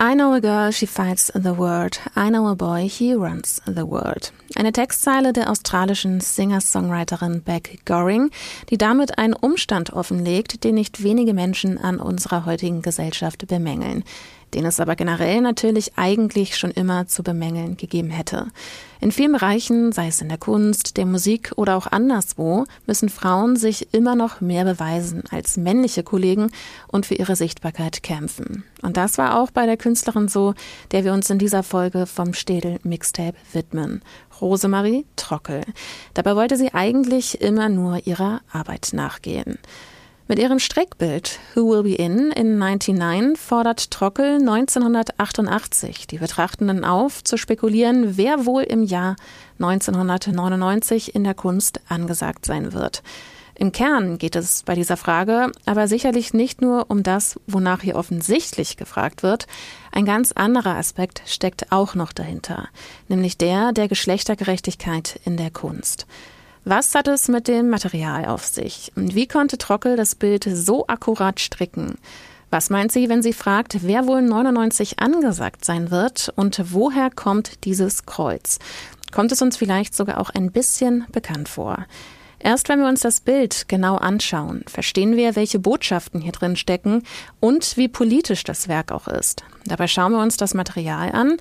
I know a girl, she fights the world. I know a boy, he runs the world. Eine Textzeile der australischen Singer-Songwriterin Beck Goring, die damit einen Umstand offenlegt, den nicht wenige Menschen an unserer heutigen Gesellschaft bemängeln den es aber generell natürlich eigentlich schon immer zu bemängeln gegeben hätte. In vielen Bereichen, sei es in der Kunst, der Musik oder auch anderswo, müssen Frauen sich immer noch mehr beweisen als männliche Kollegen und für ihre Sichtbarkeit kämpfen. Und das war auch bei der Künstlerin so, der wir uns in dieser Folge vom Städel Mixtape widmen. Rosemarie Trockel. Dabei wollte sie eigentlich immer nur ihrer Arbeit nachgehen. Mit ihrem Streckbild Who Will Be In in 99 fordert Trockel 1988 die Betrachtenden auf, zu spekulieren, wer wohl im Jahr 1999 in der Kunst angesagt sein wird. Im Kern geht es bei dieser Frage aber sicherlich nicht nur um das, wonach hier offensichtlich gefragt wird. Ein ganz anderer Aspekt steckt auch noch dahinter, nämlich der der Geschlechtergerechtigkeit in der Kunst. Was hat es mit dem Material auf sich? Und wie konnte Trockel das Bild so akkurat stricken? Was meint sie, wenn sie fragt, wer wohl 99 angesagt sein wird und woher kommt dieses Kreuz? Kommt es uns vielleicht sogar auch ein bisschen bekannt vor? Erst wenn wir uns das Bild genau anschauen, verstehen wir, welche Botschaften hier drin stecken und wie politisch das Werk auch ist. Dabei schauen wir uns das Material an,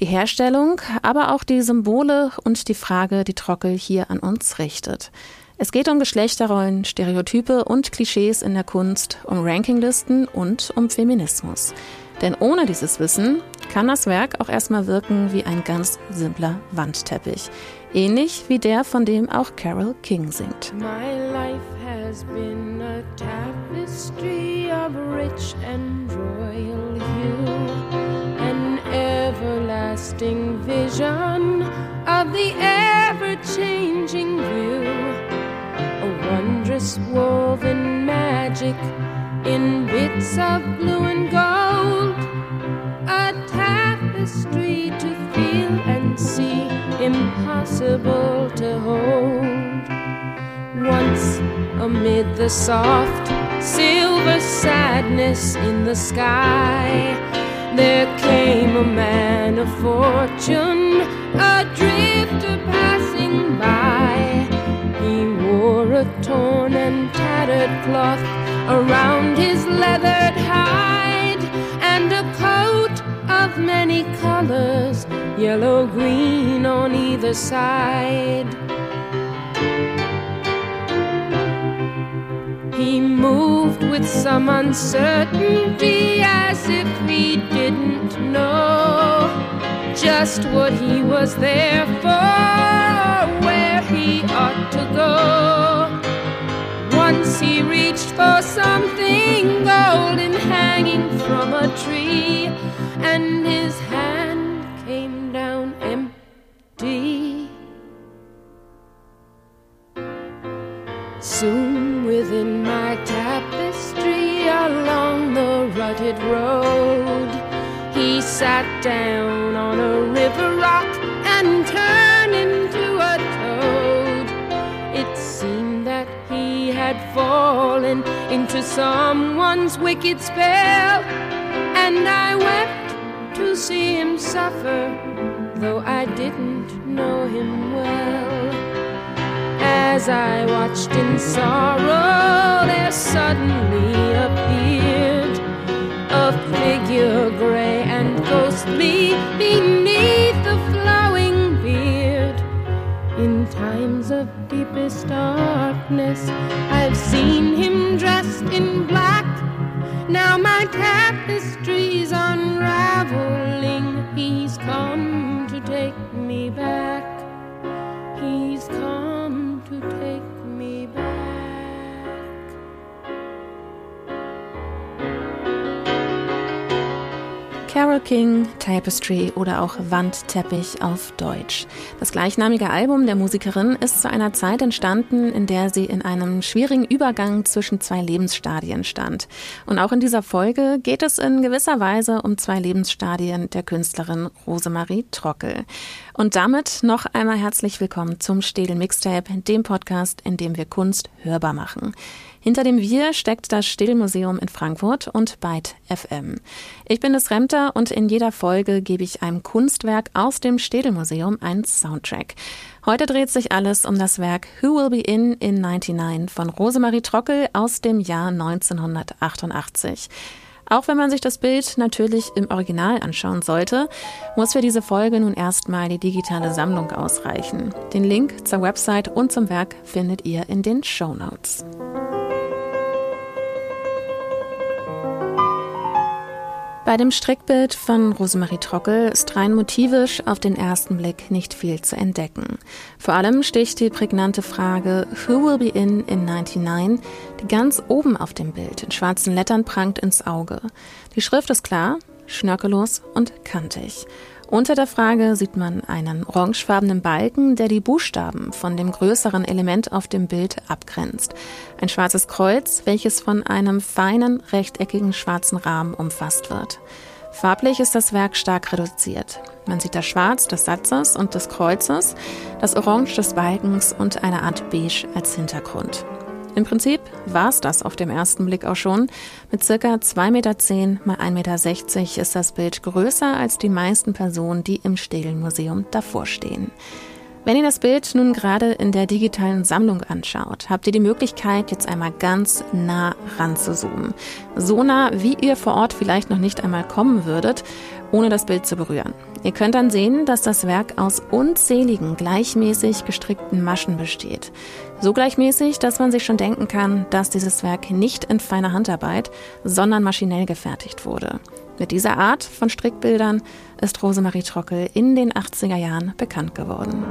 die Herstellung, aber auch die Symbole und die Frage, die Trockel hier an uns richtet. Es geht um Geschlechterrollen, Stereotype und Klischees in der Kunst, um Rankinglisten und um Feminismus. Denn ohne dieses Wissen kann das Werk auch erstmal wirken wie ein ganz simpler Wandteppich. Ähnlich wie der, von dem auch Carol King singt. My life has been a tapestry of rich and royal hue, everlasting vision of the ever-changing view, a wondrous woven magic in bits of blue and gold, a tapestry to feel and see impossible to hold. Once amid the soft silver sadness in the sky, there came a man of fortune, a drifter passing by. He wore a torn and tattered cloth around his leathered hide and a coat of many colors yellow green on either side. He moved with some uncertainty as if he didn't know just what he was there for or where he ought to go. Once he reached for something golden hanging from a tree, someone's wicked spell, and I wept to see him suffer, though I didn't know him well. As I watched in sorrow, there suddenly appeared a figure gray and ghostly of deepest darkness, I've seen him dressed in black. Now my tapestry's unraveling. He's come to take me back. Carol King, Tapestry oder auch Wandteppich auf Deutsch. Das gleichnamige Album der Musikerin ist zu einer Zeit entstanden, in der sie in einem schwierigen Übergang zwischen zwei Lebensstadien stand. Und auch in dieser Folge geht es in gewisser Weise um zwei Lebensstadien der Künstlerin Rosemarie Trockel. Und damit noch einmal herzlich willkommen zum Städel Mixtape, dem Podcast, in dem wir Kunst hörbar machen. Hinter dem Wir steckt das Städel Museum in Frankfurt und Byte FM. Ich bin das Remter und in jeder Folge gebe ich einem Kunstwerk aus dem Städelmuseum einen Soundtrack. Heute dreht sich alles um das Werk Who Will Be In in 99 von Rosemarie Trockel aus dem Jahr 1988. Auch wenn man sich das Bild natürlich im Original anschauen sollte, muss für diese Folge nun erstmal die digitale Sammlung ausreichen. Den Link zur Website und zum Werk findet ihr in den Show Notes. Bei dem Strickbild von Rosemarie Trockel ist rein motivisch auf den ersten Blick nicht viel zu entdecken. Vor allem sticht die prägnante Frage Who will be in in 99, die ganz oben auf dem Bild in schwarzen Lettern prangt ins Auge. Die Schrift ist klar, schnörkellos und kantig. Unter der Frage sieht man einen orangefarbenen Balken, der die Buchstaben von dem größeren Element auf dem Bild abgrenzt. Ein schwarzes Kreuz, welches von einem feinen, rechteckigen schwarzen Rahmen umfasst wird. Farblich ist das Werk stark reduziert. Man sieht das Schwarz des Satzes und des Kreuzes, das Orange des Balkens und eine Art Beige als Hintergrund. Im Prinzip war es das auf dem ersten Blick auch schon. Mit circa 2,10 Meter mal 1,60 Meter ist das Bild größer als die meisten Personen, die im Stählenmuseum davor stehen. Wenn ihr das Bild nun gerade in der digitalen Sammlung anschaut, habt ihr die Möglichkeit, jetzt einmal ganz nah ranzuzoomen. So nah, wie ihr vor Ort vielleicht noch nicht einmal kommen würdet, ohne das Bild zu berühren. Ihr könnt dann sehen, dass das Werk aus unzähligen gleichmäßig gestrickten Maschen besteht. So gleichmäßig, dass man sich schon denken kann, dass dieses Werk nicht in feiner Handarbeit, sondern maschinell gefertigt wurde. Mit dieser Art von Strickbildern ist Rosemarie Trockel in den 80er Jahren bekannt geworden.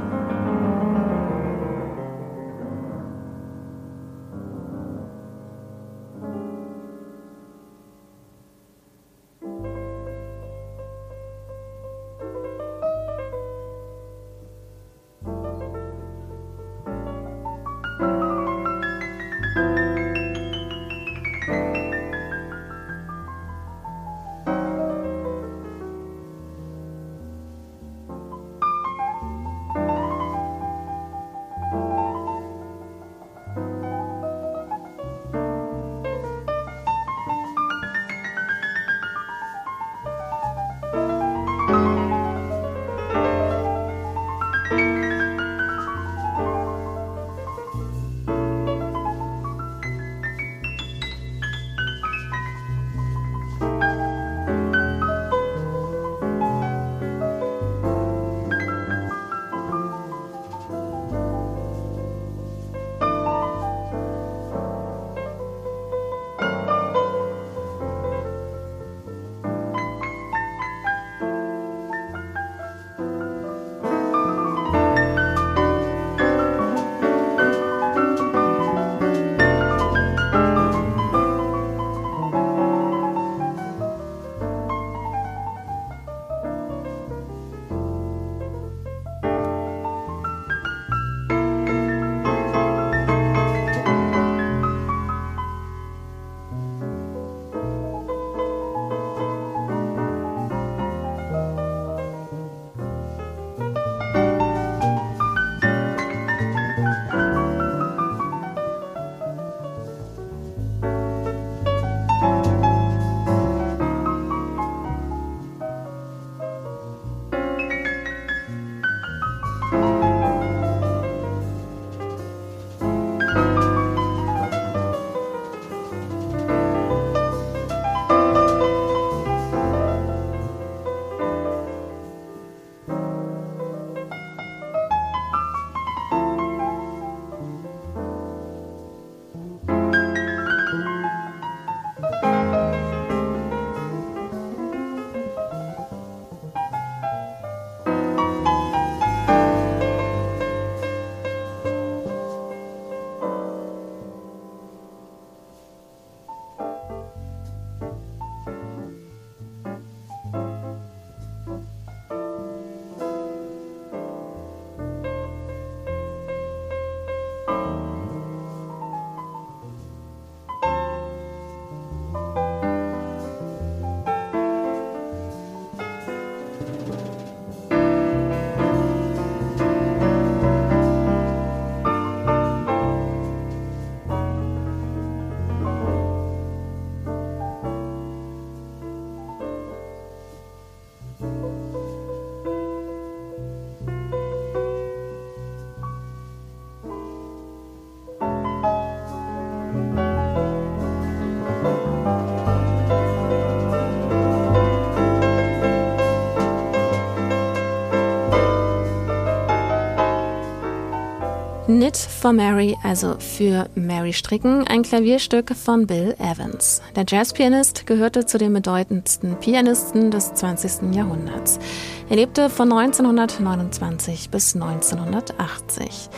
Knit for Mary, also für Mary stricken, ein Klavierstück von Bill Evans. Der Jazzpianist gehörte zu den bedeutendsten Pianisten des 20. Jahrhunderts. Er lebte von 1929 bis 1980.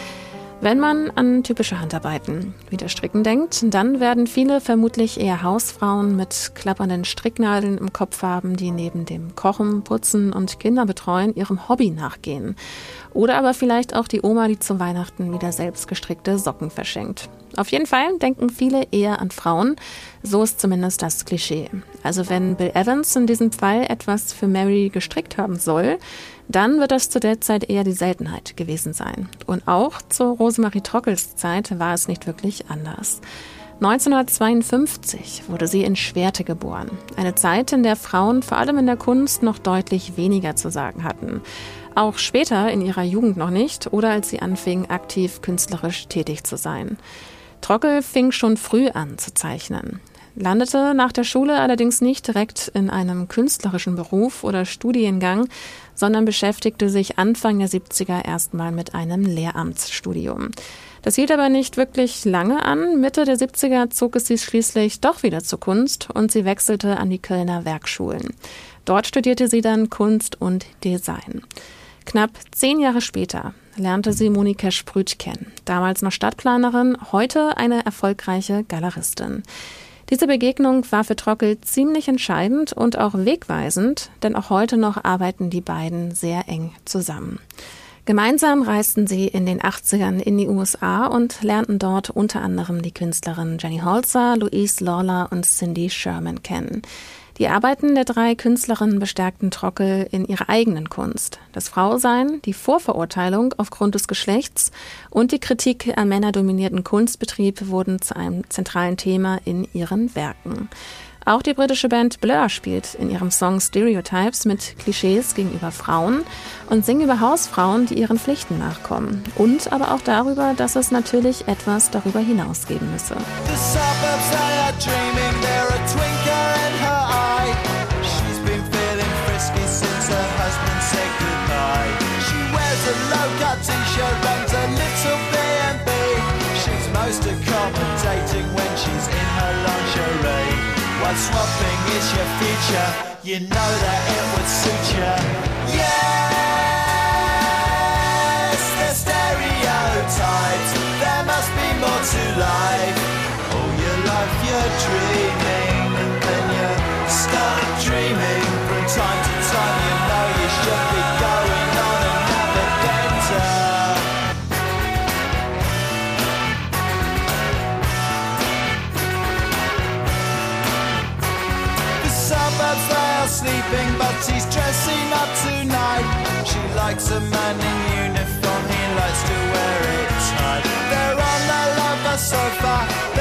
Wenn man an typische Handarbeiten wie das Stricken denkt, dann werden viele vermutlich eher Hausfrauen mit klappernden Stricknadeln im Kopf haben, die neben dem Kochen, Putzen und Kinderbetreuen ihrem Hobby nachgehen. Oder aber vielleicht auch die Oma, die zu Weihnachten wieder selbst gestrickte Socken verschenkt. Auf jeden Fall denken viele eher an Frauen. So ist zumindest das Klischee. Also wenn Bill Evans in diesem Fall etwas für Mary gestrickt haben soll, dann wird das zu der Zeit eher die Seltenheit gewesen sein. Und auch zur Rosemarie Trockels Zeit war es nicht wirklich anders. 1952 wurde sie in Schwerte geboren. Eine Zeit, in der Frauen vor allem in der Kunst noch deutlich weniger zu sagen hatten. Auch später in ihrer Jugend noch nicht oder als sie anfing, aktiv künstlerisch tätig zu sein. Trockel fing schon früh an zu zeichnen, landete nach der Schule allerdings nicht direkt in einem künstlerischen Beruf oder Studiengang, sondern beschäftigte sich Anfang der 70er erstmal mit einem Lehramtsstudium. Das hielt aber nicht wirklich lange an. Mitte der 70er zog es sie schließlich doch wieder zur Kunst und sie wechselte an die Kölner Werkschulen. Dort studierte sie dann Kunst und Design. Knapp zehn Jahre später lernte sie Monika Sprüth kennen, damals noch Stadtplanerin, heute eine erfolgreiche Galeristin. Diese Begegnung war für Trockel ziemlich entscheidend und auch wegweisend, denn auch heute noch arbeiten die beiden sehr eng zusammen. Gemeinsam reisten sie in den 80ern in die USA und lernten dort unter anderem die Künstlerinnen Jenny Holzer, Louise Lawler und Cindy Sherman kennen. Die Arbeiten der drei Künstlerinnen bestärkten Trockel in ihrer eigenen Kunst. Das Frausein, die Vorverurteilung aufgrund des Geschlechts und die Kritik an männerdominierten Kunstbetrieb wurden zu einem zentralen Thema in ihren Werken. Auch die britische Band Blur spielt in ihrem Song Stereotypes mit Klischees gegenüber Frauen und singt über Hausfrauen, die ihren Pflichten nachkommen. Und aber auch darüber, dass es natürlich etwas darüber hinaus geben müsse. Swapping is your future. You know that it would suit you. Yes, the stereotypes. There must be more to life. He's dressing up tonight. She likes a man in uniform, he likes to wear it tight. They're on the lover sofa,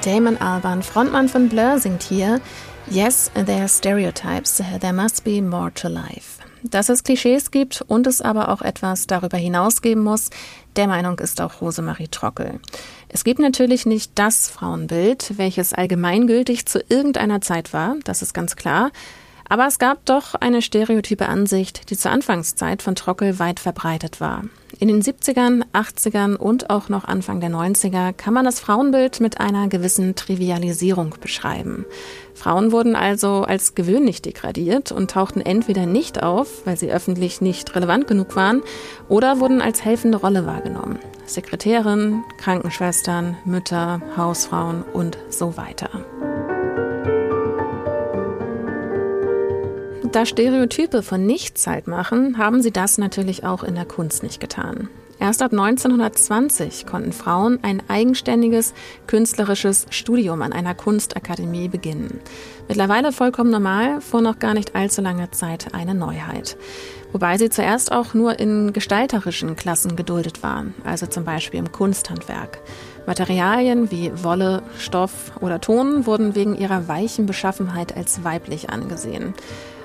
Damon Alban, Frontmann von Blur, singt hier Yes, there are stereotypes. There must be more to life. Dass es Klischees gibt und es aber auch etwas darüber hinaus geben muss, der Meinung ist auch Rosemarie Trockel. Es gibt natürlich nicht das Frauenbild, welches allgemeingültig zu irgendeiner Zeit war, das ist ganz klar. Aber es gab doch eine stereotype Ansicht, die zur Anfangszeit von Trockel weit verbreitet war. In den 70ern, 80ern und auch noch Anfang der 90er kann man das Frauenbild mit einer gewissen Trivialisierung beschreiben. Frauen wurden also als gewöhnlich degradiert und tauchten entweder nicht auf, weil sie öffentlich nicht relevant genug waren, oder wurden als helfende Rolle wahrgenommen. Sekretärin, Krankenschwestern, Mütter, Hausfrauen und so weiter. Da Stereotype von nichts halt machen, haben sie das natürlich auch in der Kunst nicht getan. Erst ab 1920 konnten Frauen ein eigenständiges künstlerisches Studium an einer Kunstakademie beginnen. Mittlerweile vollkommen normal, vor noch gar nicht allzu langer Zeit eine Neuheit. Wobei sie zuerst auch nur in gestalterischen Klassen geduldet waren, also zum Beispiel im Kunsthandwerk. Materialien wie Wolle, Stoff oder Ton wurden wegen ihrer weichen Beschaffenheit als weiblich angesehen,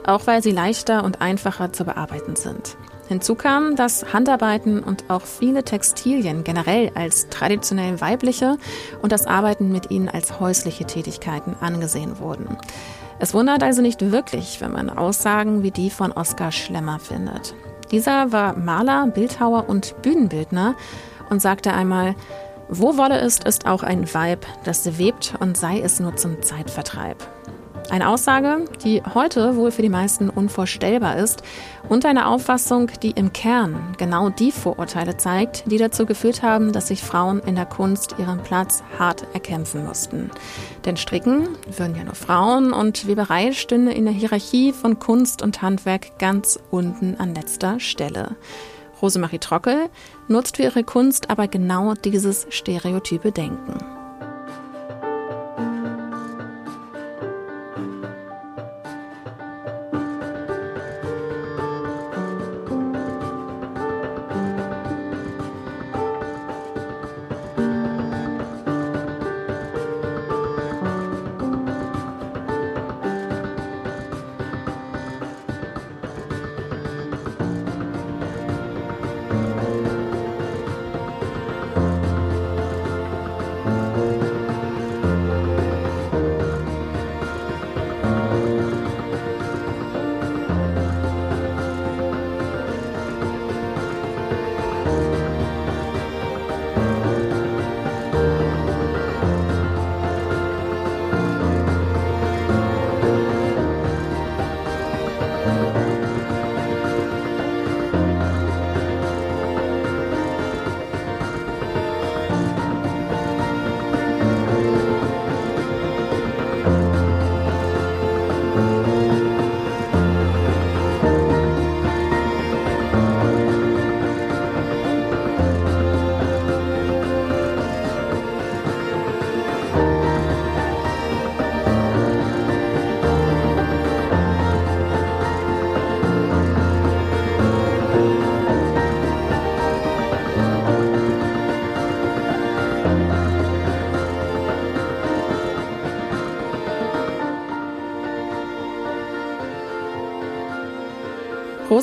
auch weil sie leichter und einfacher zu bearbeiten sind. Hinzu kam, dass Handarbeiten und auch viele Textilien generell als traditionell weibliche und das Arbeiten mit ihnen als häusliche Tätigkeiten angesehen wurden. Es wundert also nicht wirklich, wenn man Aussagen wie die von Oskar Schlemmer findet. Dieser war Maler, Bildhauer und Bühnenbildner und sagte einmal, wo Wolle ist, ist auch ein Weib, das webt und sei es nur zum Zeitvertreib. Eine Aussage, die heute wohl für die meisten unvorstellbar ist und eine Auffassung, die im Kern genau die Vorurteile zeigt, die dazu geführt haben, dass sich Frauen in der Kunst ihren Platz hart erkämpfen mussten. Denn Stricken würden ja nur Frauen und Weberei stünde in der Hierarchie von Kunst und Handwerk ganz unten an letzter Stelle. Rosemarie Trockel nutzt für ihre Kunst aber genau dieses stereotype Denken.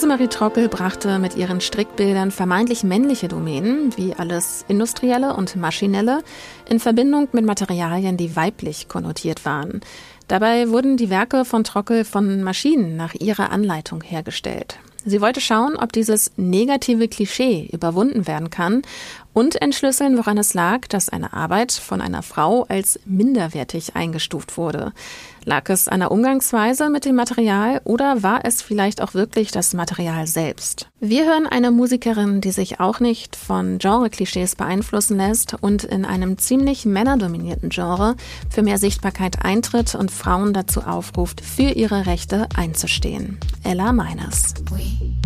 Rosemarie Trockel brachte mit ihren Strickbildern vermeintlich männliche Domänen, wie alles Industrielle und Maschinelle, in Verbindung mit Materialien, die weiblich konnotiert waren. Dabei wurden die Werke von Trockel von Maschinen nach ihrer Anleitung hergestellt. Sie wollte schauen, ob dieses negative Klischee überwunden werden kann und entschlüsseln, woran es lag, dass eine Arbeit von einer Frau als minderwertig eingestuft wurde. Lag es an der Umgangsweise mit dem Material oder war es vielleicht auch wirklich das Material selbst? Wir hören eine Musikerin, die sich auch nicht von Genre-Klischees beeinflussen lässt und in einem ziemlich männerdominierten Genre für mehr Sichtbarkeit eintritt und Frauen dazu aufruft, für ihre Rechte einzustehen. Ella Meiners. Gerade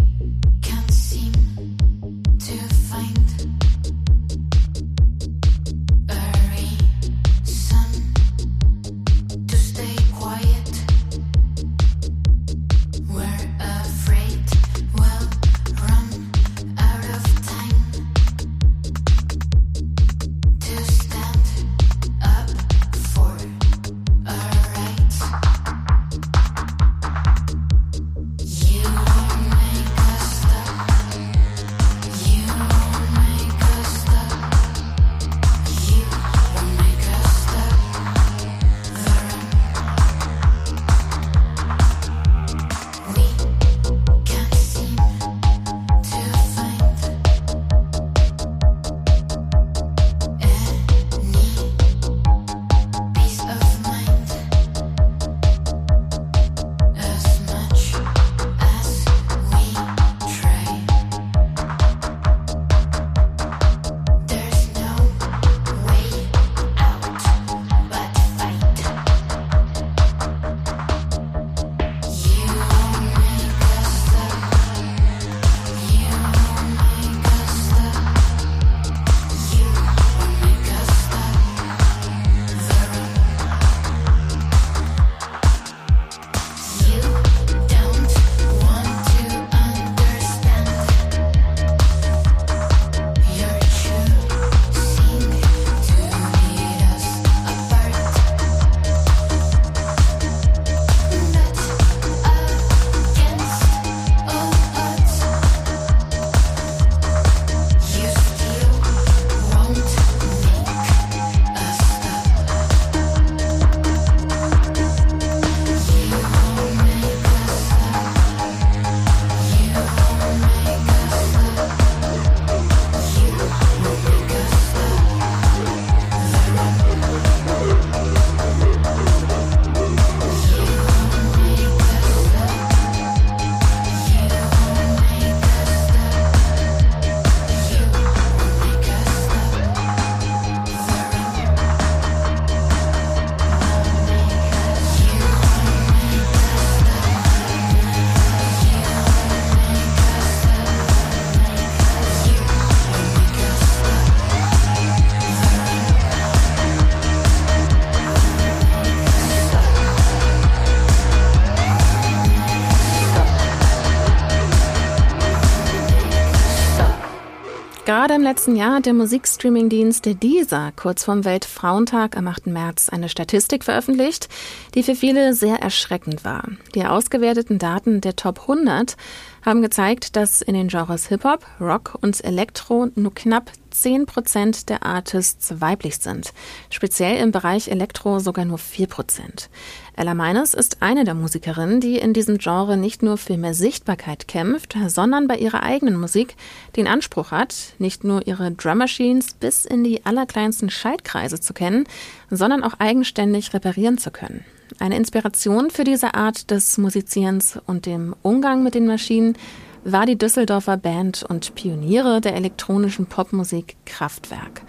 letzten Jahr hat der Musikstreamingdienst Deezer kurz vorm Weltfrauentag am 8. März eine Statistik veröffentlicht, die für viele sehr erschreckend war. Die ausgewerteten Daten der Top 100 haben gezeigt, dass in den Genres Hip-Hop, Rock und Elektro nur knapp 10 Prozent der Artists weiblich sind. Speziell im Bereich Elektro sogar nur 4 Prozent. Ella Meines ist eine der Musikerinnen, die in diesem Genre nicht nur für mehr Sichtbarkeit kämpft, sondern bei ihrer eigenen Musik den Anspruch hat, nicht nur ihre Drum Machines bis in die allerkleinsten Schaltkreise zu kennen, sondern auch eigenständig reparieren zu können. Eine Inspiration für diese Art des Musizierens und dem Umgang mit den Maschinen war die Düsseldorfer Band und Pioniere der elektronischen Popmusik Kraftwerk.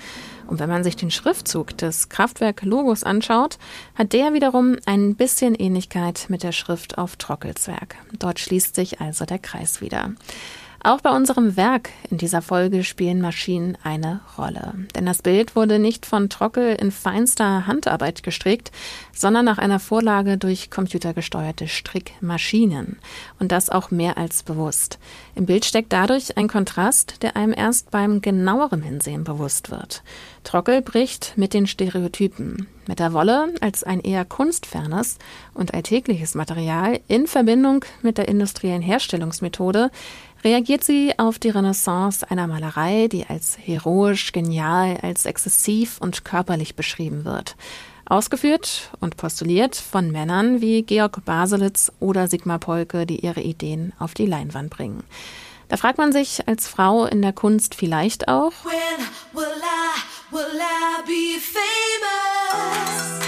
Und wenn man sich den Schriftzug des Kraftwerk-Logos anschaut, hat der wiederum ein bisschen Ähnlichkeit mit der Schrift auf Trockelzwerg. Dort schließt sich also der Kreis wieder. Auch bei unserem Werk in dieser Folge spielen Maschinen eine Rolle. Denn das Bild wurde nicht von Trockel in feinster Handarbeit gestrickt, sondern nach einer Vorlage durch computergesteuerte Strickmaschinen. Und das auch mehr als bewusst. Im Bild steckt dadurch ein Kontrast, der einem erst beim genaueren Hinsehen bewusst wird. Trockel bricht mit den Stereotypen. Mit der Wolle als ein eher kunstfernes und alltägliches Material in Verbindung mit der industriellen Herstellungsmethode reagiert sie auf die Renaissance einer Malerei, die als heroisch, genial, als exzessiv und körperlich beschrieben wird. Ausgeführt und postuliert von Männern wie Georg Baselitz oder Sigmar Polke, die ihre Ideen auf die Leinwand bringen. Da fragt man sich als Frau in der Kunst vielleicht auch, When will I, will I be famous?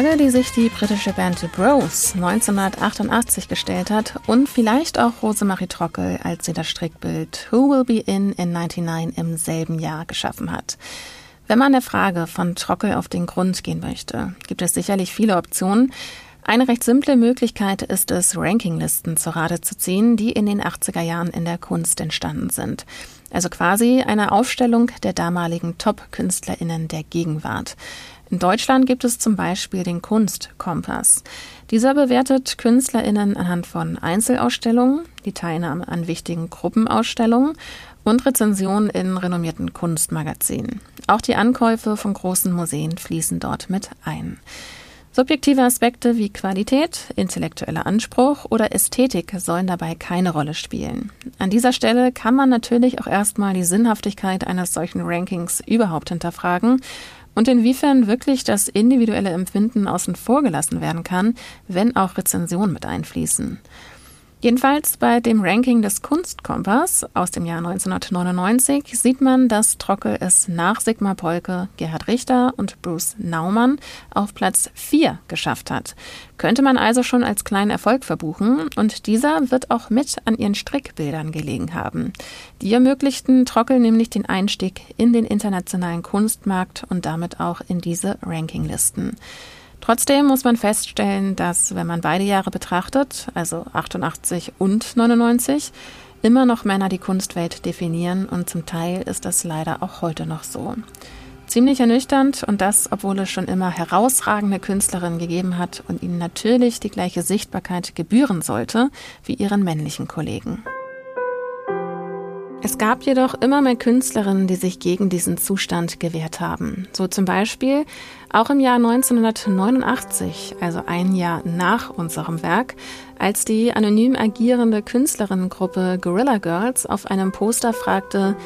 Frage, die sich die britische Band The Bros 1988 gestellt hat und vielleicht auch Rosemarie Trockel, als sie das Strickbild Who Will Be In in 99 im selben Jahr geschaffen hat. Wenn man der Frage von Trockel auf den Grund gehen möchte, gibt es sicherlich viele Optionen. Eine recht simple Möglichkeit ist es, Rankinglisten zur Rate zu ziehen, die in den 80er Jahren in der Kunst entstanden sind. Also quasi eine Aufstellung der damaligen Top-KünstlerInnen der Gegenwart. In Deutschland gibt es zum Beispiel den Kunstkompass. Dieser bewertet KünstlerInnen anhand von Einzelausstellungen, die Teilnahme an wichtigen Gruppenausstellungen und Rezensionen in renommierten Kunstmagazinen. Auch die Ankäufe von großen Museen fließen dort mit ein. Subjektive Aspekte wie Qualität, intellektueller Anspruch oder Ästhetik sollen dabei keine Rolle spielen. An dieser Stelle kann man natürlich auch erstmal die Sinnhaftigkeit eines solchen Rankings überhaupt hinterfragen und inwiefern wirklich das individuelle Empfinden außen vor gelassen werden kann, wenn auch Rezensionen mit einfließen. Jedenfalls bei dem Ranking des Kunstkompass aus dem Jahr 1999 sieht man, dass Trockel es nach Sigmar Polke, Gerhard Richter und Bruce Naumann auf Platz 4 geschafft hat. Könnte man also schon als kleinen Erfolg verbuchen und dieser wird auch mit an ihren Strickbildern gelegen haben. Die ermöglichten Trockel nämlich den Einstieg in den internationalen Kunstmarkt und damit auch in diese Rankinglisten. Trotzdem muss man feststellen, dass, wenn man beide Jahre betrachtet, also 88 und 99, immer noch Männer die Kunstwelt definieren und zum Teil ist das leider auch heute noch so. Ziemlich ernüchternd und das, obwohl es schon immer herausragende Künstlerinnen gegeben hat und ihnen natürlich die gleiche Sichtbarkeit gebühren sollte wie ihren männlichen Kollegen. Es gab jedoch immer mehr Künstlerinnen, die sich gegen diesen Zustand gewehrt haben. So zum Beispiel auch im Jahr 1989, also ein Jahr nach unserem Werk, als die anonym agierende Künstlerinnengruppe Gorilla Girls auf einem Poster fragte,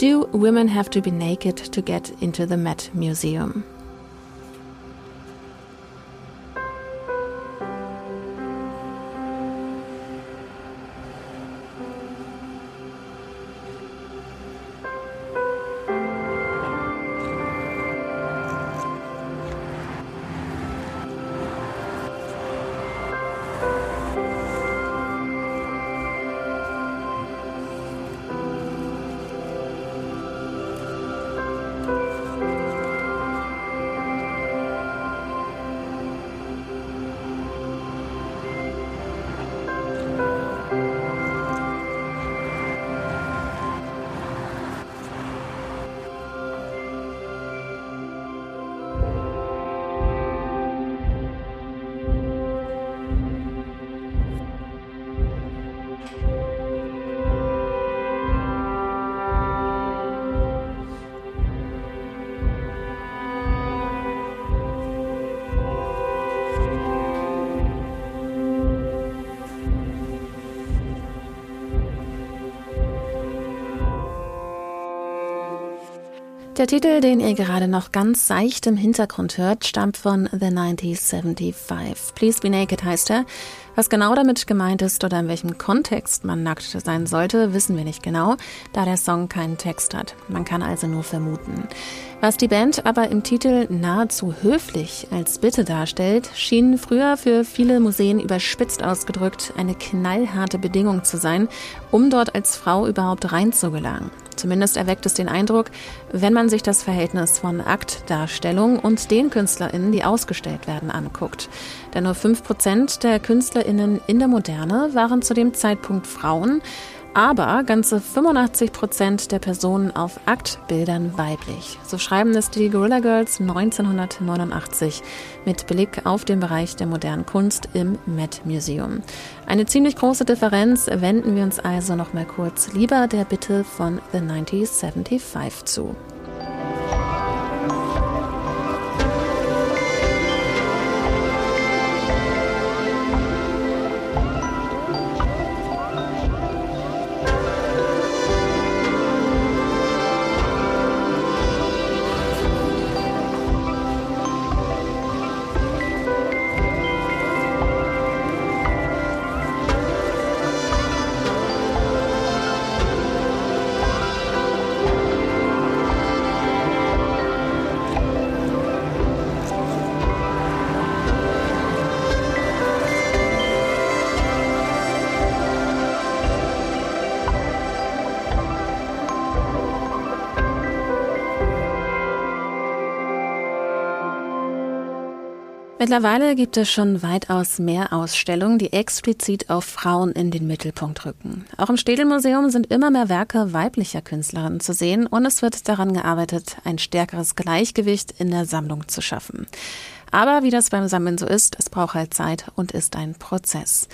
Do women have to be naked to get into the Met Museum? Der Titel, den ihr gerade noch ganz seicht im Hintergrund hört, stammt von The 1975. Please Be Naked heißt er. Was genau damit gemeint ist oder in welchem Kontext man nackt sein sollte, wissen wir nicht genau, da der Song keinen Text hat. Man kann also nur vermuten. Was die Band aber im Titel nahezu höflich als Bitte darstellt, schien früher für viele Museen überspitzt ausgedrückt eine knallharte Bedingung zu sein, um dort als Frau überhaupt reinzugelangen. Zumindest erweckt es den Eindruck, wenn man sich das Verhältnis von Aktdarstellung und den KünstlerInnen, die ausgestellt werden, anguckt. Denn nur 5% der KünstlerInnen in der Moderne waren zu dem Zeitpunkt Frauen, aber ganze 85 Prozent der Personen auf Aktbildern weiblich. So schreiben es die Gorilla Girls 1989 mit Blick auf den Bereich der modernen Kunst im Met Museum. Eine ziemlich große Differenz wenden wir uns also noch mal kurz lieber der Bitte von The 1975 zu. Mittlerweile gibt es schon weitaus mehr Ausstellungen, die explizit auf Frauen in den Mittelpunkt rücken. Auch im Städelmuseum sind immer mehr Werke weiblicher Künstlerinnen zu sehen und es wird daran gearbeitet, ein stärkeres Gleichgewicht in der Sammlung zu schaffen. Aber wie das beim Sammeln so ist, es braucht halt Zeit und ist ein Prozess.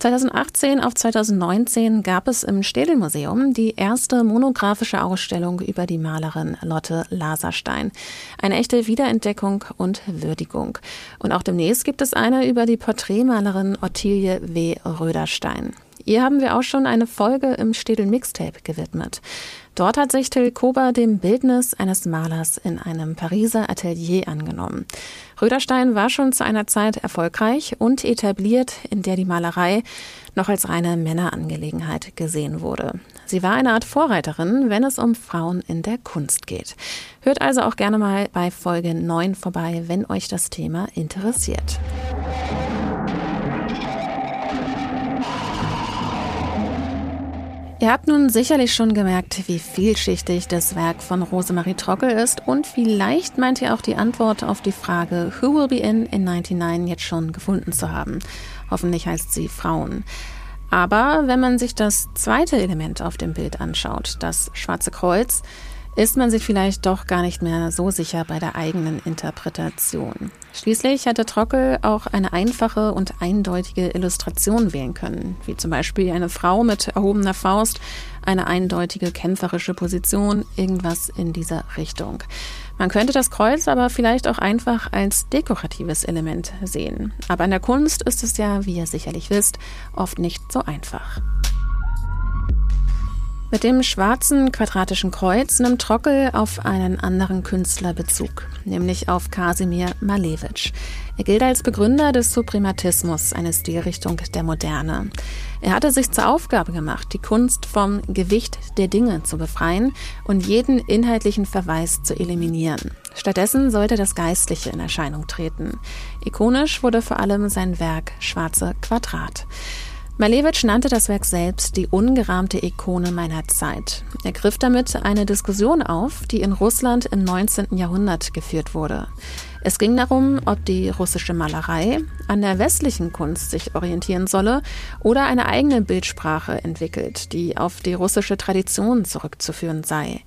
2018 auf 2019 gab es im Städelmuseum die erste monografische Ausstellung über die Malerin Lotte Laserstein. Eine echte Wiederentdeckung und Würdigung. Und auch demnächst gibt es eine über die Porträtmalerin Ottilie W. Röderstein. Ihr haben wir auch schon eine Folge im Städel Mixtape gewidmet. Dort hat sich Till Kober dem Bildnis eines Malers in einem Pariser Atelier angenommen. Röderstein war schon zu einer Zeit erfolgreich und etabliert, in der die Malerei noch als reine Männerangelegenheit gesehen wurde. Sie war eine Art Vorreiterin, wenn es um Frauen in der Kunst geht. Hört also auch gerne mal bei Folge 9 vorbei, wenn euch das Thema interessiert. Ihr habt nun sicherlich schon gemerkt, wie vielschichtig das Werk von Rosemarie Trockel ist und vielleicht meint ihr auch die Antwort auf die Frage Who will be in in 99 jetzt schon gefunden zu haben. Hoffentlich heißt sie Frauen. Aber wenn man sich das zweite Element auf dem Bild anschaut, das Schwarze Kreuz, ist man sich vielleicht doch gar nicht mehr so sicher bei der eigenen Interpretation. Schließlich hätte Trockel auch eine einfache und eindeutige Illustration wählen können, wie zum Beispiel eine Frau mit erhobener Faust, eine eindeutige kämpferische Position, irgendwas in dieser Richtung. Man könnte das Kreuz aber vielleicht auch einfach als dekoratives Element sehen. Aber in der Kunst ist es ja, wie ihr sicherlich wisst, oft nicht so einfach. Mit dem schwarzen quadratischen Kreuz nimmt Trockel auf einen anderen Künstler Bezug, nämlich auf Kasimir Malevich. Er gilt als Begründer des Suprematismus, eine Stilrichtung der Moderne. Er hatte sich zur Aufgabe gemacht, die Kunst vom Gewicht der Dinge zu befreien und jeden inhaltlichen Verweis zu eliminieren. Stattdessen sollte das Geistliche in Erscheinung treten. Ikonisch wurde vor allem sein Werk Schwarze Quadrat. Malevich nannte das Werk selbst die ungerahmte Ikone meiner Zeit. Er griff damit eine Diskussion auf, die in Russland im 19. Jahrhundert geführt wurde. Es ging darum, ob die russische Malerei an der westlichen Kunst sich orientieren solle oder eine eigene Bildsprache entwickelt, die auf die russische Tradition zurückzuführen sei.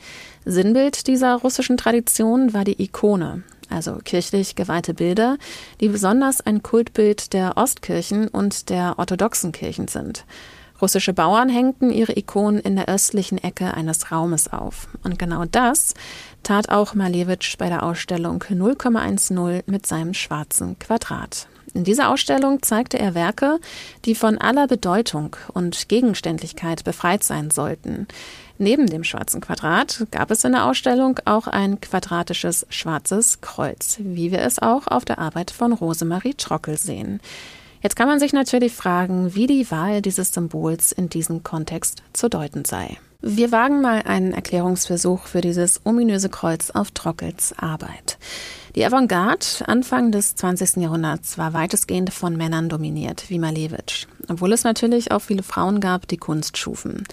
Sinnbild dieser russischen Tradition war die Ikone, also kirchlich geweihte Bilder, die besonders ein Kultbild der Ostkirchen und der orthodoxen Kirchen sind. Russische Bauern hängten ihre Ikonen in der östlichen Ecke eines Raumes auf. Und genau das tat auch Malevich bei der Ausstellung 0,10 mit seinem schwarzen Quadrat. In dieser Ausstellung zeigte er Werke, die von aller Bedeutung und Gegenständlichkeit befreit sein sollten. Neben dem schwarzen Quadrat gab es in der Ausstellung auch ein quadratisches schwarzes Kreuz, wie wir es auch auf der Arbeit von Rosemarie Trockel sehen. Jetzt kann man sich natürlich fragen, wie die Wahl dieses Symbols in diesem Kontext zu deuten sei. Wir wagen mal einen Erklärungsversuch für dieses ominöse Kreuz auf Trockels Arbeit. Die Avantgarde Anfang des 20. Jahrhunderts war weitestgehend von Männern dominiert, wie Malevich, obwohl es natürlich auch viele Frauen gab, die Kunst schufen.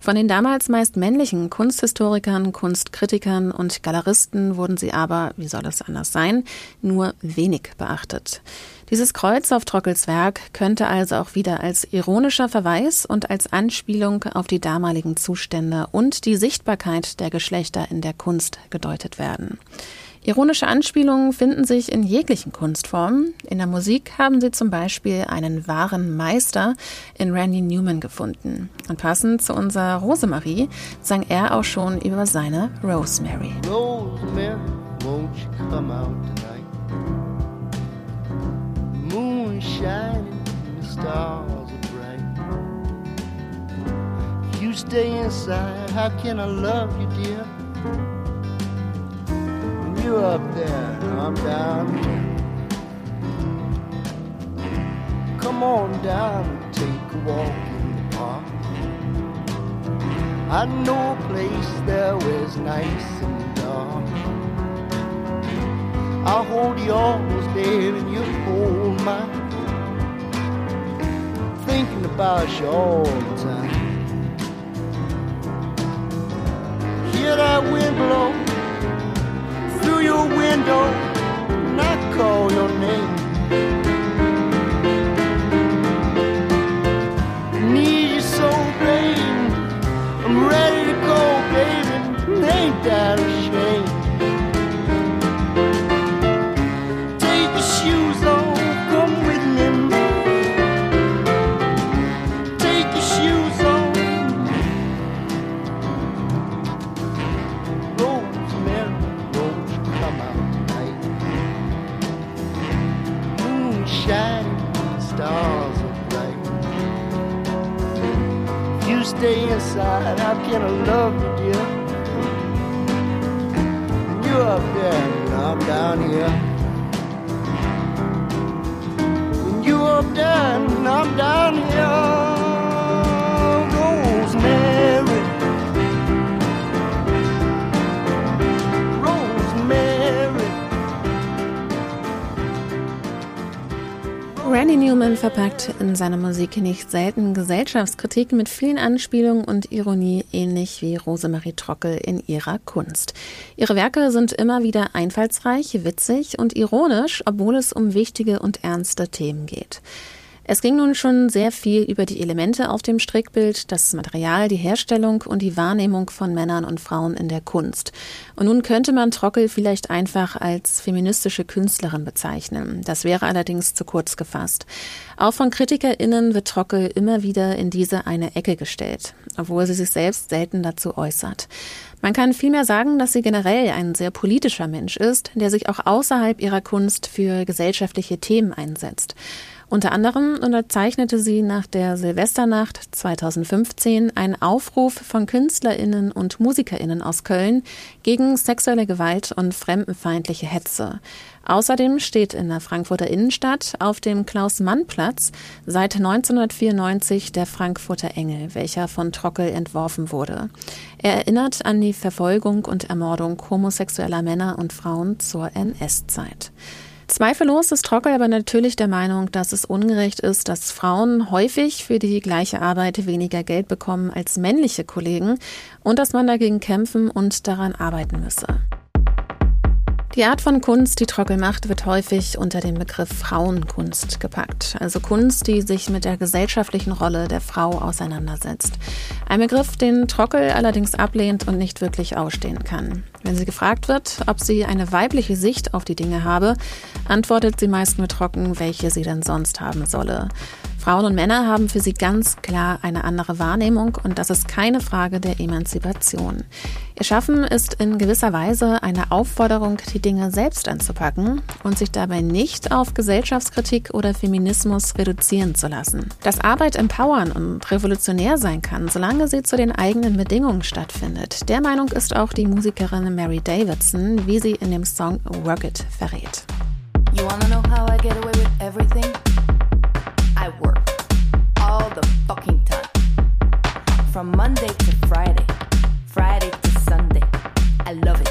Von den damals meist männlichen Kunsthistorikern, Kunstkritikern und Galeristen wurden sie aber, wie soll es anders sein, nur wenig beachtet. Dieses Kreuz auf Trockels Werk könnte also auch wieder als ironischer Verweis und als Anspielung auf die damaligen Zustände und die Sichtbarkeit der Geschlechter in der Kunst gedeutet werden. Ironische Anspielungen finden sich in jeglichen Kunstformen. In der Musik haben sie zum Beispiel einen wahren Meister in Randy Newman gefunden. Und passend zu unserer Rosemarie sang er auch schon über seine Rosemary. Rosemary, won't you come out tonight? Moon shining, the stars are bright. you stay inside, how can I love you, dear? You up there, I'm down. Come on down and take a walk in the park. I know a place there where it's nice and dark. I'll hold yours, babe, and you hold mine. Thinking about you all the time. Window stay inside. How can I love you, dear? You up there and I'm down here. When you up there and I'm down here. Randy Newman verpackt in seiner Musik nicht selten Gesellschaftskritik mit vielen Anspielungen und Ironie, ähnlich wie Rosemarie Trockel in ihrer Kunst. Ihre Werke sind immer wieder einfallsreich, witzig und ironisch, obwohl es um wichtige und ernste Themen geht. Es ging nun schon sehr viel über die Elemente auf dem Strickbild, das Material, die Herstellung und die Wahrnehmung von Männern und Frauen in der Kunst. Und nun könnte man Trockel vielleicht einfach als feministische Künstlerin bezeichnen. Das wäre allerdings zu kurz gefasst. Auch von KritikerInnen wird Trockel immer wieder in diese eine Ecke gestellt, obwohl sie sich selbst selten dazu äußert. Man kann vielmehr sagen, dass sie generell ein sehr politischer Mensch ist, der sich auch außerhalb ihrer Kunst für gesellschaftliche Themen einsetzt. Unter anderem unterzeichnete sie nach der Silvesternacht 2015 einen Aufruf von KünstlerInnen und MusikerInnen aus Köln gegen sexuelle Gewalt und fremdenfeindliche Hetze. Außerdem steht in der Frankfurter Innenstadt auf dem Klaus-Mann-Platz seit 1994 der Frankfurter Engel, welcher von Trockel entworfen wurde. Er erinnert an die Verfolgung und Ermordung homosexueller Männer und Frauen zur NS-Zeit. Zweifellos ist Trockel aber natürlich der Meinung, dass es ungerecht ist, dass Frauen häufig für die gleiche Arbeit weniger Geld bekommen als männliche Kollegen und dass man dagegen kämpfen und daran arbeiten müsse. Die Art von Kunst, die Trockel macht, wird häufig unter dem Begriff Frauenkunst gepackt. Also Kunst, die sich mit der gesellschaftlichen Rolle der Frau auseinandersetzt. Ein Begriff, den Trockel allerdings ablehnt und nicht wirklich ausstehen kann. Wenn sie gefragt wird, ob sie eine weibliche Sicht auf die Dinge habe, antwortet sie meist nur trocken, welche sie denn sonst haben solle. Frauen und Männer haben für sie ganz klar eine andere Wahrnehmung und das ist keine Frage der Emanzipation. Ihr Schaffen ist in gewisser Weise eine Aufforderung, die Dinge selbst anzupacken und sich dabei nicht auf Gesellschaftskritik oder Feminismus reduzieren zu lassen. Dass Arbeit empowern und revolutionär sein kann, solange sie zu den eigenen Bedingungen stattfindet. Der Meinung ist auch die Musikerin Mary Davidson, wie sie in dem Song Work It verrät. You wanna know how I get away with everything? Fucking time. From Monday to Friday, Friday to Sunday. I love it.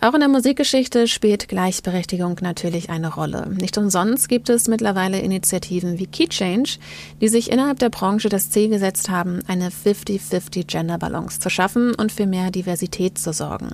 Auch in der Musikgeschichte spielt Gleichberechtigung natürlich eine Rolle. Nicht umsonst gibt es mittlerweile Initiativen wie Key Change, die sich innerhalb der Branche das Ziel gesetzt haben, eine 50-50 Gender Balance zu schaffen und für mehr Diversität zu sorgen.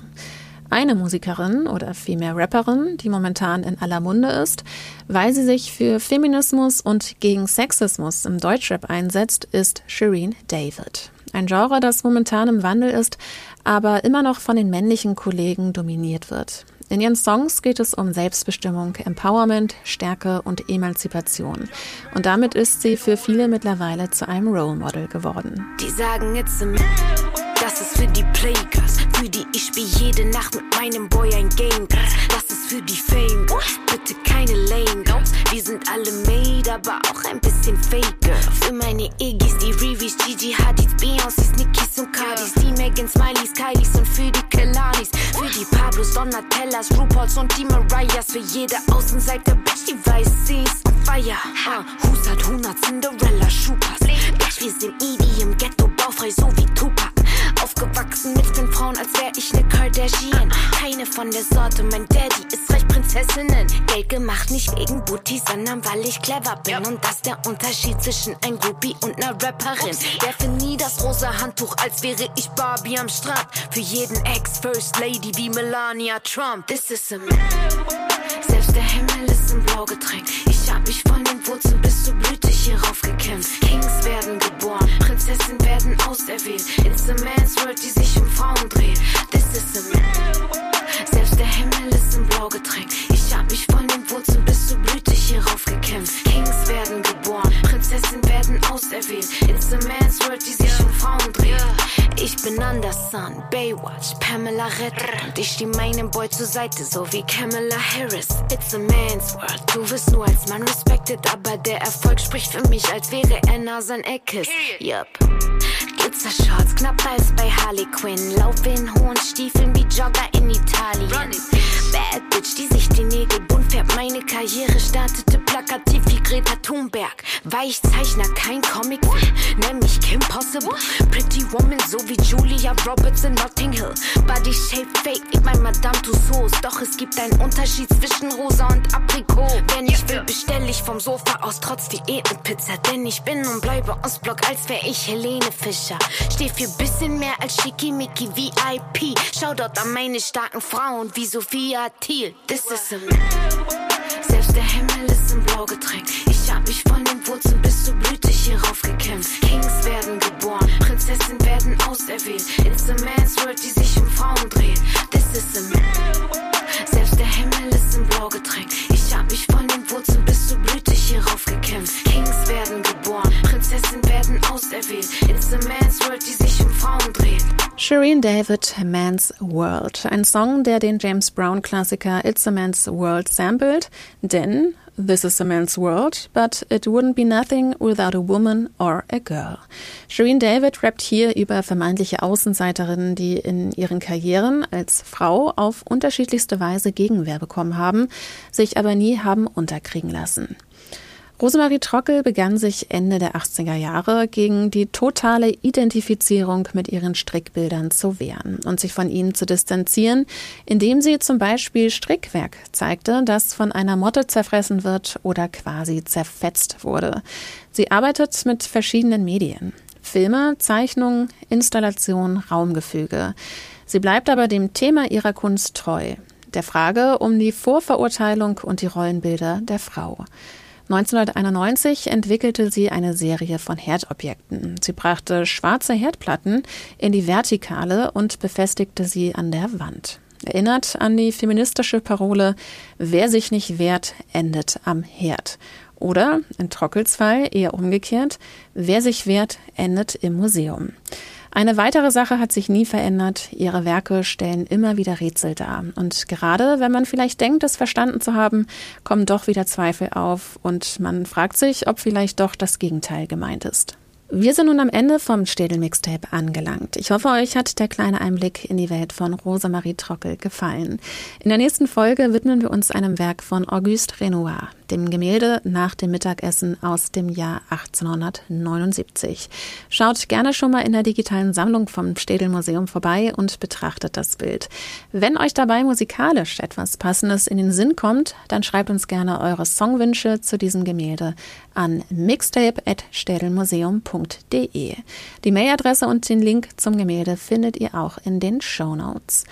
Eine Musikerin oder vielmehr Rapperin, die momentan in aller Munde ist, weil sie sich für Feminismus und gegen Sexismus im Deutschrap einsetzt, ist Shireen David. Ein Genre, das momentan im Wandel ist, aber immer noch von den männlichen Kollegen dominiert wird. In ihren Songs geht es um Selbstbestimmung, Empowerment, Stärke und Emanzipation. Und damit ist sie für viele mittlerweile zu einem Role Model geworden. Die sagen it's a das ist für die Playgirls, für die ich spiel jede Nacht mit meinem Boy ein Game für die Fame bitte keine Lame. Wir sind alle made, aber auch ein bisschen fake. Für meine Iggy's, die Rivis, Gigi Hadid's, Beyoncé's, Nicki's und Cardis, die Megan Smileys, Kylies und für die Kelanis, für die Pablos, Donatellas, RuPauls und die Mariahs, für jede Außenseiter, Bitch, die weiß, sie ist on fire. Uh, Hus hat 100 Cinderella Schupas. Bitch, wir sind Edie im Ghetto, baufrei, so wie Tupac. Aufgewachsen mit den Frauen, als wär ich ne Kardashian. Keine von der Sorte, mein Daddy ist recht Prinzessinnen. Geld gemacht, nicht wegen Booty, sondern weil ich clever bin. Und das der Unterschied zwischen ein Groupie und ner Rapperin. Werfe nie das rosa Handtuch, als wäre ich Barbie am Strand. Für jeden Ex-First Lady wie Melania Trump. This is a man. Selbst der Himmel ist in Blau getränkt. Ich hab mich von Rettet. Und ich steh meinem Boy zur Seite, so wie Kamala Harris. It's a man's world. Du wirst nur als Mann respected, aber der Erfolg spricht für mich, als wäre er Nasan Eckes. Yup. Glitzershorts, knapper als bei Harley Quinn. Lauf in hohen Stiefeln wie Jogger in Italien. Bad Bitch, die sich die Nägel bunt färbt. Meine Karriere startete plakativ wie Greta Thunberg. Weichzeichner, kein Comic, nenn mich Kim Possible. Pretty Woman, so wie Julia Roberts in Notting Hill. Body Shape Fake, ich mein Madame Tussauds. Doch es gibt einen Unterschied zwischen Rosa und Aprikot. Wenn ich will, bestell ich vom Sofa aus trotz Diätenpizza. Denn ich bin und bleibe Ostblock, als wär ich Helene Fischer. Steh für bisschen mehr als Schickimicki VIP. Schau dort an meine starken Frauen wie Sophia Thiel. This is a. Selbst der Himmel ist in Blau getränkt. Ich hab mich von den Wurzeln bis zur Blüte hierauf gekämpft. Kings werden geboren, Prinzessinnen werden auserwählt. It's a man's world, die sich um Frauen dreht. This is a man. Selbst der Himmel ist in Blau getränkt. Ich hab mich von den Wurzeln bis zur Blüte hierauf gekämpft. Kings werden geboren, Prinzessinnen werden auserwählt. It's a man's world, die sich um Frauen dreht. Shireen David, Man's World. Ein Song, der den James Brown-Klassiker It's a Man's World samplet, denn This is a man's world, but it wouldn't be nothing without a woman or a girl. Shireen David rappt hier über vermeintliche Außenseiterinnen, die in ihren Karrieren als Frau auf unterschiedlichste Weise Gegenwehr bekommen haben, sich aber nie haben unterkriegen lassen. Rosemarie Trockel begann sich Ende der 80er Jahre gegen die totale Identifizierung mit ihren Strickbildern zu wehren und sich von ihnen zu distanzieren, indem sie zum Beispiel Strickwerk zeigte, das von einer Motte zerfressen wird oder quasi zerfetzt wurde. Sie arbeitet mit verschiedenen Medien. Filme, Zeichnungen, Installation, Raumgefüge. Sie bleibt aber dem Thema ihrer Kunst treu, der Frage um die Vorverurteilung und die Rollenbilder der Frau. 1991 entwickelte sie eine Serie von Herdobjekten. Sie brachte schwarze Herdplatten in die Vertikale und befestigte sie an der Wand. Erinnert an die feministische Parole, wer sich nicht wehrt, endet am Herd. Oder in Trockels eher umgekehrt, wer sich wehrt, endet im Museum. Eine weitere Sache hat sich nie verändert. Ihre Werke stellen immer wieder Rätsel dar. Und gerade wenn man vielleicht denkt, es verstanden zu haben, kommen doch wieder Zweifel auf und man fragt sich, ob vielleicht doch das Gegenteil gemeint ist. Wir sind nun am Ende vom Städel Mixtape angelangt. Ich hoffe, euch hat der kleine Einblick in die Welt von Rosamarie Trockel gefallen. In der nächsten Folge widmen wir uns einem Werk von Auguste Renoir, dem Gemälde nach dem Mittagessen aus dem Jahr 1879. Schaut gerne schon mal in der digitalen Sammlung vom Städel Museum vorbei und betrachtet das Bild. Wenn euch dabei musikalisch etwas Passendes in den Sinn kommt, dann schreibt uns gerne eure Songwünsche zu diesem Gemälde an mixtape.städelmuseum.de. Die Mailadresse und den Link zum Gemälde findet ihr auch in den Show Notes.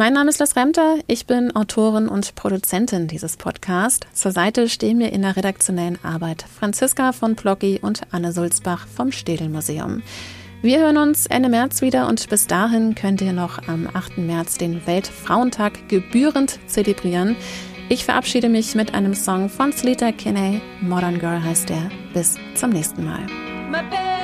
Mein Name ist Liz Remter, ich bin Autorin und Produzentin dieses Podcasts. Zur Seite stehen mir in der redaktionellen Arbeit Franziska von Plocki und Anne Sulzbach vom Städel Museum. Wir hören uns Ende März wieder und bis dahin könnt ihr noch am 8. März den Weltfrauentag gebührend zelebrieren. Ich verabschiede mich mit einem Song von Sleater Kinney. Modern Girl heißt er. Bis zum nächsten Mal. my bed.